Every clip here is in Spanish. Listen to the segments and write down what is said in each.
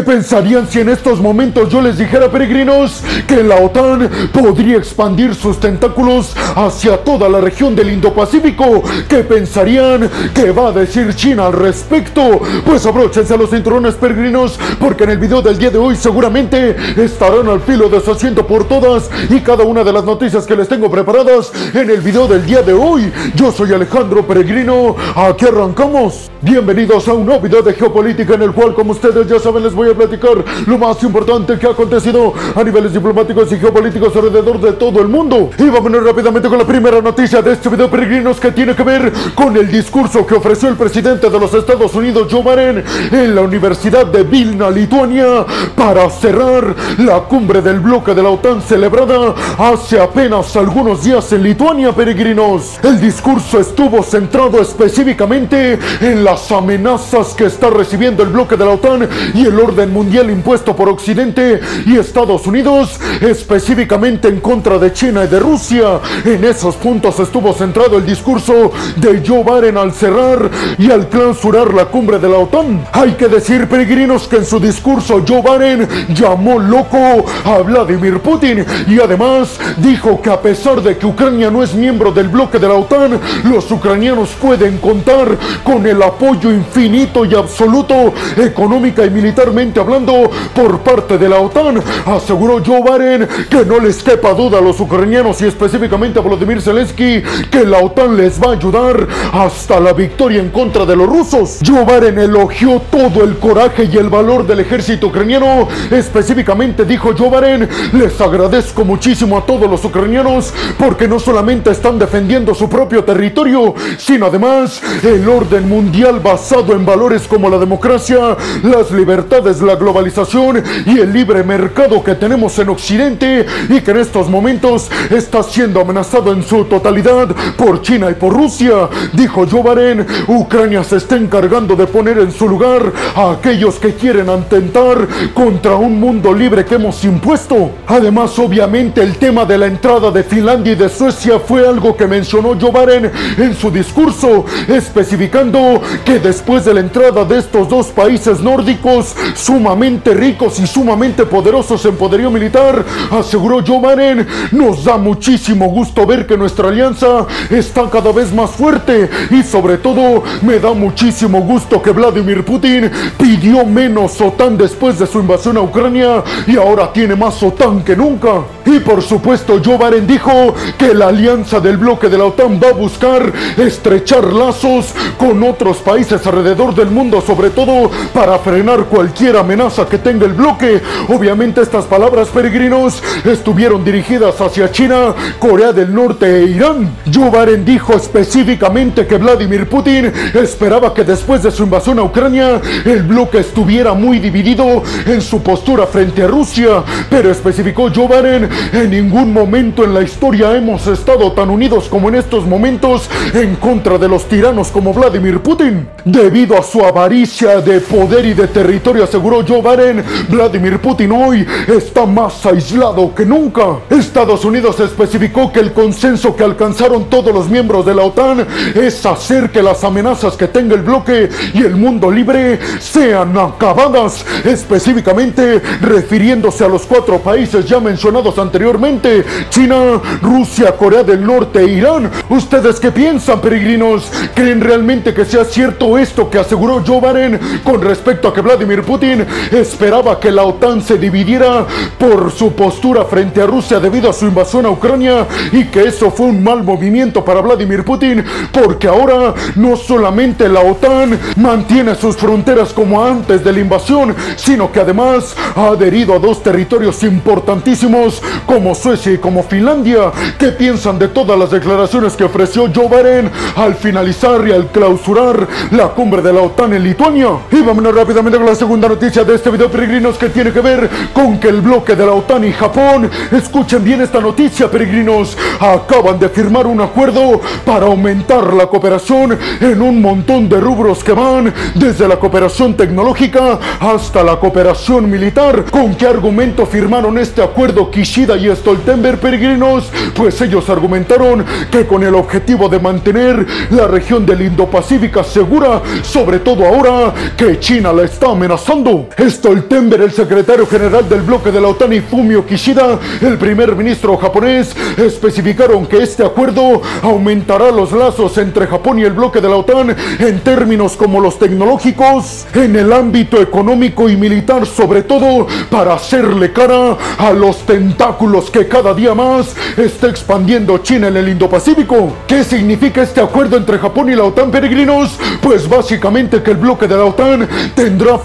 ¿Qué pensarían si en estos momentos yo les dijera, peregrinos, que la OTAN podría expandir sus tentáculos hacia toda la región del Indo-Pacífico? ¿Qué pensarían que va a decir China al respecto? Pues abróchense a los cinturones, peregrinos, porque en el video del día de hoy seguramente estarán al filo de su asiento por todas y cada una de las noticias que les tengo preparadas en el video del día de hoy. Yo soy Alejandro Peregrino, aquí arrancamos. Bienvenidos a un nuevo video de geopolítica en el cual, como ustedes ya saben, les voy a platicar lo más importante que ha acontecido a niveles diplomáticos y geopolíticos alrededor de todo el mundo. Y vámonos rápidamente con la primera noticia de este video, peregrinos, que tiene que ver con el discurso que ofreció el presidente de los Estados Unidos, Joe Biden, en la Universidad de Vilna, Lituania, para cerrar la cumbre del bloque de la OTAN celebrada hace apenas algunos días en Lituania, peregrinos. El discurso estuvo centrado específicamente en las amenazas que está recibiendo el bloque de la OTAN y el orden mundial impuesto por Occidente y Estados Unidos, específicamente en contra de China y de Rusia. En esos puntos estuvo centrado el discurso de Joe Biden al cerrar y al clausurar la cumbre de la OTAN. Hay que decir, peregrinos, que en su discurso Joe Biden llamó loco a Vladimir Putin y además dijo que a pesar de que Ucrania no es miembro del bloque de la OTAN, los ucranianos pueden contar con el apoyo infinito y absoluto económica y militarmente hablando por parte de la OTAN. Aseguró Joe Biden que no les quepa duda a los ucranianos y específicamente a Volodymyr Zelensky que la OTAN les va a ayudar hasta la victoria en contra de los rusos. Joe Biden elogió todo el coraje y el valor del ejército ucraniano. Específicamente dijo Joe Biden, les agradezco muchísimo a todos los ucranianos porque no solamente están defendiendo su propio territorio, sino además el orden mundial basado en valores como la democracia, las libertades, la globalización y el libre mercado que tenemos en Occidente y que en estos momentos está siendo amenazado en su totalidad por China y por Rusia. Dijo Joe Biden, Ucrania se está encargando de poner en su lugar a aquellos que quieren atentar contra un mundo libre que hemos impuesto. Además, obviamente, el tema de la entrada de Finlandia y de Suecia fue algo que mencionó Joe Biden en su discurso, especificando que después de la entrada de estos dos países nórdicos sumamente ricos y sumamente poderosos en poderío militar, aseguró Joe Biden, nos da muchísimo gusto ver que nuestra alianza está cada vez más fuerte y sobre todo me da muchísimo gusto que Vladimir Putin pidió menos OTAN después de su invasión a Ucrania y ahora tiene más OTAN que nunca. Y por supuesto Joe Biden dijo que la alianza del bloque de la OTAN va a buscar estrechar lazos con otros países alrededor del mundo, sobre todo para frenar cualquier amenaza que tenga el bloque. Obviamente estas palabras peregrinos estuvieron dirigidas hacia China, Corea del Norte e Irán. Joe Biden dijo específicamente que Vladimir Putin esperaba que después de su invasión a Ucrania el bloque estuviera muy dividido en su postura frente a Rusia, pero especificó Joe Biden, en ningún momento en la historia hemos estado tan unidos como en estos momentos en contra de los tiranos como Vladimir Putin. Debido a su avaricia de poder y de territorio, aseguró Joe Biden, Vladimir Putin hoy está más aislado que nunca. Estados Unidos especificó que el consenso que alcanzaron todos los miembros de la OTAN es hacer que las amenazas que tenga el bloque y el mundo libre sean acabadas, específicamente refiriéndose a los cuatro países ya mencionados anteriormente, China, Rusia, Corea del Norte e Irán. ¿Ustedes qué piensan, peregrinos? ¿Creen realmente que sea cierto esto que aseguró Joe Biden con respecto a que Vladimir Putin esperaba que la OTAN se dividiera por su postura frente a Rusia debido a su invasión a Ucrania y que eso fue un mal movimiento para Vladimir Putin porque ahora no solamente la OTAN mantiene sus fronteras como antes de la invasión, sino que además ha adherido a dos territorios importantísimos como Suecia y como Finlandia. ¿Qué piensan de todas las declaraciones que ofreció Joe Biden al finalizar y al clausurar la cumbre de la OTAN en Lituania? Y vámonos rápidamente con la segunda noticia de este video, peregrinos, que tiene que ver con que el bloque de la OTAN y Japón, escuchen bien esta noticia, peregrinos, acaban de firmar un acuerdo para aumentar la cooperación en un montón de rubros que van desde la cooperación tecnológica hasta la cooperación militar. ¿Con qué argumento firmaron este acuerdo Kishida y Stoltenberg, peregrinos? Pues ellos argumentaron que con el objetivo de mantener la región del Indo-Pacífico segura, sobre todo ahora que China la está amenazando. Acuerdo. Stoltenberg, el secretario general del bloque de la OTAN y Fumio Kishida, el primer ministro japonés, especificaron que este acuerdo aumentará los lazos entre Japón y el bloque de la OTAN en términos como los tecnológicos, en el ámbito económico y militar, sobre todo para hacerle cara a los tentáculos que cada día más está expandiendo China en el Indo-Pacífico. ¿Qué significa este acuerdo entre Japón y la OTAN, peregrinos? Pues básicamente que el bloque de la OTAN tendrá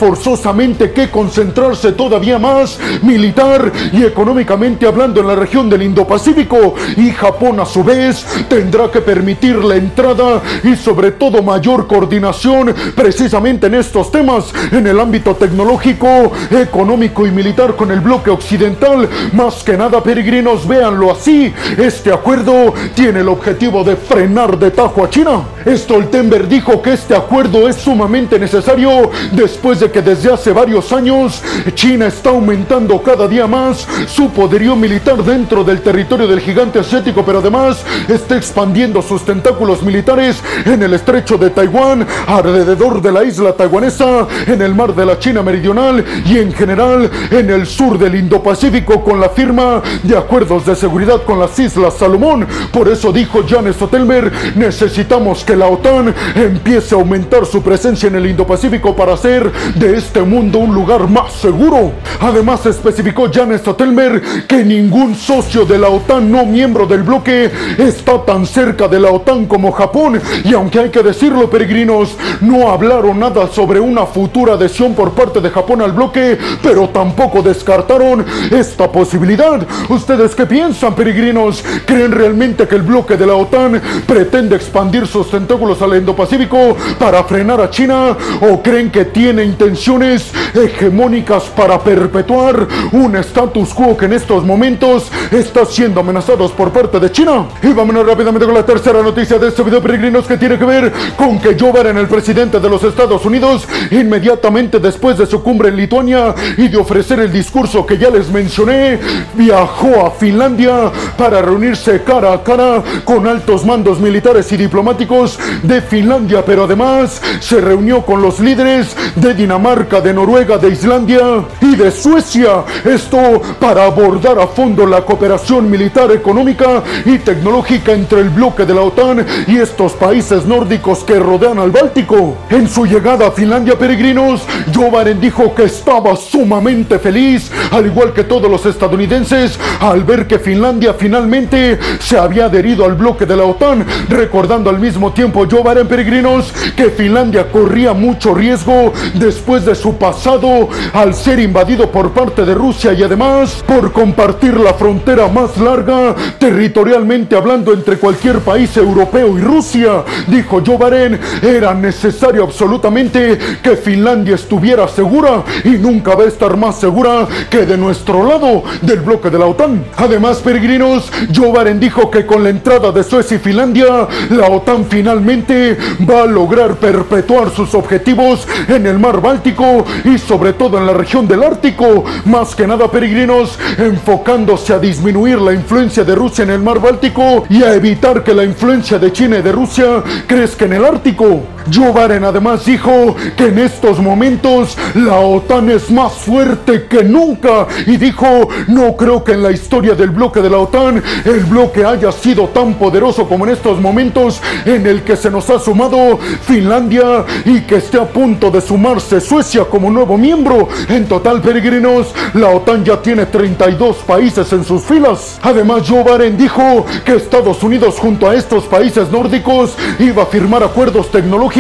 que concentrarse todavía más militar y económicamente hablando en la región del Indo-Pacífico y Japón a su vez tendrá que permitir la entrada y sobre todo mayor coordinación precisamente en estos temas en el ámbito tecnológico, económico y militar con el bloque occidental. Más que nada, peregrinos, véanlo así. Este acuerdo tiene el objetivo de frenar de tajo a China. Stoltenberg dijo que este acuerdo es sumamente necesario después de que desde hace varios años China está aumentando cada día más su poderío militar dentro del territorio del gigante asiático, pero además está expandiendo sus tentáculos militares en el estrecho de Taiwán, alrededor de la isla taiwanesa, en el mar de la China meridional y en general en el sur del Indo-Pacífico con la firma de acuerdos de seguridad con las Islas Salomón. Por eso dijo Jan Stoltenberg, necesitamos que la OTAN empiece a aumentar su presencia en el Indo-Pacífico para hacer de este mundo un lugar más seguro. Además especificó Jan Stoltenberg que ningún socio de la OTAN no miembro del bloque está tan cerca de la OTAN como Japón y aunque hay que decirlo peregrinos, no hablaron nada sobre una futura adhesión por parte de Japón al bloque, pero tampoco descartaron esta posibilidad. ¿Ustedes qué piensan peregrinos? ¿Creen realmente que el bloque de la OTAN pretende expandir sus tentáculos al Indo-Pacífico para frenar a China o creen que tiene intenciones hegemónicas para perpetuar un status quo que en estos momentos está siendo amenazados por parte de China? Y vámonos rápidamente con la tercera noticia de este video peregrinos que tiene que ver con que Joe Biden, el presidente de los Estados Unidos, inmediatamente después de su cumbre en Lituania y de ofrecer el discurso que ya les mencioné, viajó a Finlandia para reunirse cara a cara con altos mandos militares y diplomáticos de Finlandia, pero además se reunió con los líderes de Dinamarca, de Noruega, de Islandia y de Suecia. Esto para abordar a fondo la cooperación militar, económica y tecnológica entre el bloque de la OTAN y estos países nórdicos que rodean al Báltico. En su llegada a Finlandia, peregrinos, Joe Biden dijo que estaba sumamente feliz, al igual que todos los estadounidenses, al ver que Finlandia finalmente se había adherido al bloque de la OTAN, recordando al mismo tiempo Joe Biden, peregrinos, que Finlandia corría mucho riesgo después de su pasado al ser invadido por parte de Rusia y además por compartir la frontera más larga territorialmente hablando entre cualquier país europeo y Rusia. Dijo Joe Biden, era necesario absolutamente que Finlandia estuviera segura y nunca va a estar más segura que de nuestro lado del bloque de la OTAN. Además, peregrinos, Joe Biden dijo que con la entrada de Suecia y Finlandia, la OTAN finalmente va a lograr perpetuar sus objetivos en el mar Báltico y sobre todo en la región del Ártico. Más que nada, peregrinos, enfocándose a disminuir la influencia de Rusia en el mar Báltico y a evitar que la influencia de China y de Rusia crezca en el Ártico. Joe Biden además dijo que en estos momentos la OTAN es más fuerte que nunca y dijo, no creo que en la historia del bloque de la OTAN el bloque haya sido tan poderoso como en estos momentos en el que se nos ha sumado Finlandia y que esté a punto de sumarse Suecia como nuevo miembro. En total, peregrinos, la OTAN ya tiene 32 países en sus filas. Además, Joe Biden dijo que Estados Unidos junto a estos países nórdicos iba a firmar acuerdos tecnológicos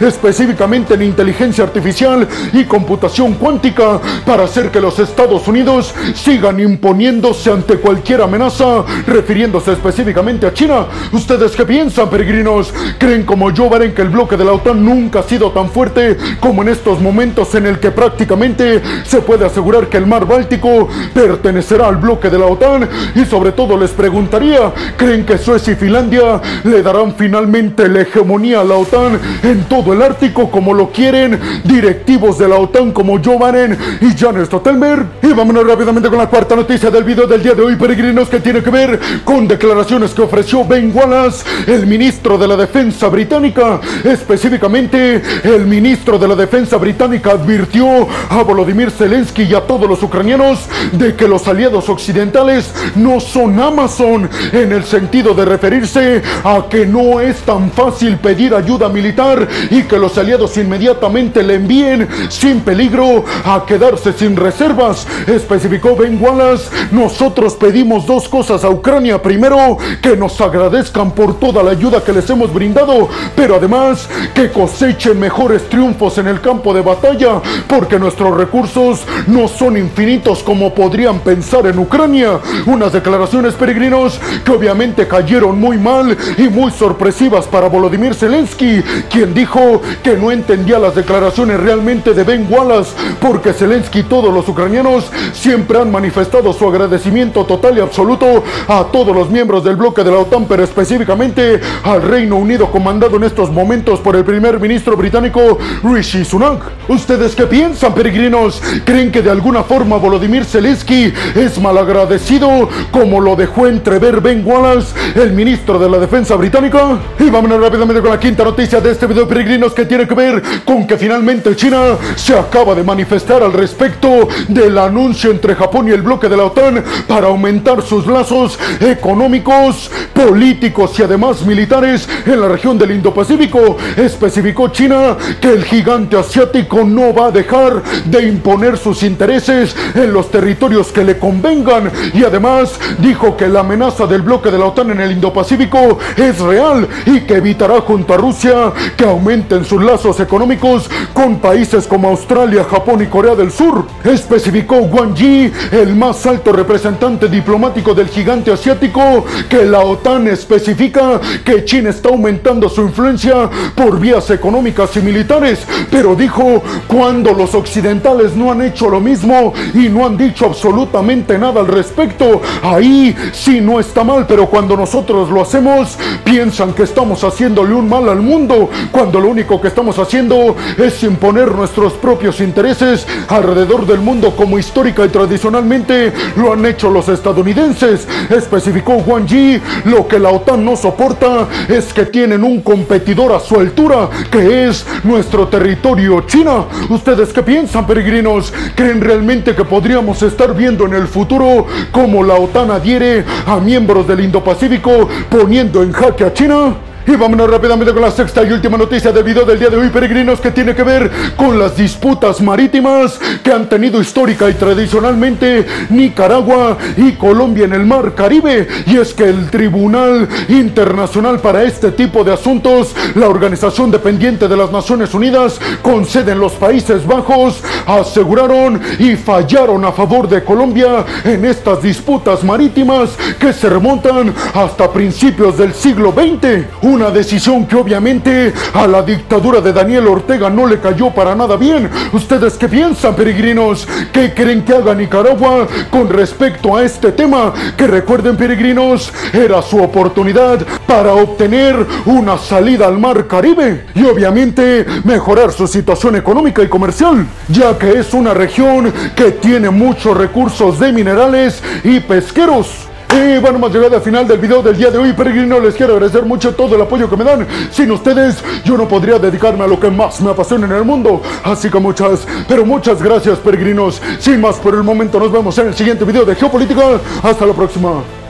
específicamente en inteligencia artificial y computación cuántica, para hacer que los Estados Unidos sigan imponiéndose ante cualquier amenaza, refiriéndose específicamente a China. ¿Ustedes qué piensan, peregrinos? ¿Creen como yo, Baren, que el bloque de la OTAN nunca ha sido tan fuerte como en estos momentos en el que prácticamente se puede asegurar que el mar Báltico pertenecerá al bloque de la OTAN? Y sobre todo les preguntaría, ¿creen que Suecia y Finlandia le darán finalmente la hegemonía a la OTAN en todo el Ártico como lo quieren directivos de la OTAN como Joe Biden y Jan Stoltenberg. Y vámonos rápidamente con la cuarta noticia del video del día de hoy, peregrinos, que tiene que ver con declaraciones que ofreció Ben Wallace, el ministro de la Defensa británica. Específicamente, el ministro de la Defensa británica advirtió a Volodymyr Zelensky y a todos los ucranianos de que los aliados occidentales no son Amazon en el sentido de referirse a que no es tan fácil pedir ayuda militar y que los aliados inmediatamente le envíen sin peligro a quedarse sin reservas. Especificó Ben Wallace, nosotros pedimos dos cosas a Ucrania. Primero, que nos agradezcan por toda la ayuda que les hemos brindado, pero además que cosechen mejores triunfos en el campo de batalla, porque nuestros recursos no son infinitos como podrían pensar en Ucrania. Unas declaraciones peregrinos que obviamente cayeron muy mal y muy sorpresivas para Volodymyr Zelensky, quien dijo que no entendía las declaraciones realmente de Ben Wallace, porque Zelensky y todos los ucranianos siempre han manifestado su agradecimiento total y absoluto a todos los miembros del bloque de la OTAN, pero específicamente al Reino Unido comandado en estos momentos por el primer ministro británico Rishi Sunak. ¿Ustedes qué piensan, peregrinos? ¿Creen que de alguna forma Volodymyr Zelensky es malagradecido como lo dejó entrever Ben Wallace, el ministro de la Defensa británica? Y vámonos rápidamente con la quinta noticia de este video, peregrinos, que tiene que ver con que finalmente China se acaba de manifestar al respecto del anuncio entre Japón y el bloque de la OTAN para aumentar sus lazos económicos, políticos y además militares en la región del Indo-Pacífico. Especificó China que el gigante asiático no va a dejar de imponer sus intereses en los territorios que le convengan y además dijo que la amenaza del bloque de la OTAN en el Indo-Pacífico es real y que evitará junto a Rusia que aumenten sus lazos económicos con países como Australia, Japón y Corea del Sur. Especificó Wang Yi, el más alto representante diplomático del gigante asiático, que la OTAN especifica que China está aumentando su influencia por vías económicas y militares, pero dijo cuando los occidentales no han hecho lo mismo y no han dicho absolutamente nada al respecto, ahí sí no está mal, pero cuando nosotros lo hacemos, piensan que estamos haciéndole un mal al mundo, cuando lo único que estamos haciendo es imponer nuestros propios intereses alrededor del mundo como histórica y tradicionalmente lo han hecho los estadounidenses. Especificó Juan Yi, lo que la OTAN no soporta es que tienen un competidor a su altura, que es nuestro territorio China. ¿Ustedes qué piensan, peregrinos? ¿Creen realmente que podríamos estar viendo en el futuro cómo la OTAN adhiere a miembros del Indo-Pacífico poniendo en jaque a China? Y vámonos rápidamente con la sexta y última noticia del video del día de hoy, peregrinos, que tiene que ver con las disputas marítimas que han tenido histórica y tradicionalmente Nicaragua y Colombia en el Mar Caribe. Y es que el Tribunal Internacional para este tipo de asuntos, la organización dependiente de las Naciones Unidas, con sede en los Países Bajos, aseguraron y fallaron a favor de Colombia en estas disputas marítimas que se remontan hasta principios del siglo XX. Una decisión que obviamente a la dictadura de Daniel Ortega no le cayó para nada bien. ¿Ustedes qué piensan, peregrinos? ¿Qué creen que haga Nicaragua con respecto a este tema? Que recuerden, peregrinos, era su oportunidad para obtener una salida al mar Caribe y obviamente mejorar su situación económica y comercial, ya que es una región que tiene muchos recursos de minerales y pesqueros. Y bueno, hemos llegado al final del video del día de hoy, peregrino. Les quiero agradecer mucho todo el apoyo que me dan. Sin ustedes, yo no podría dedicarme a lo que más me apasiona en el mundo. Así que muchas, pero muchas gracias, peregrinos. Sin más por el momento, nos vemos en el siguiente video de Geopolítica. Hasta la próxima.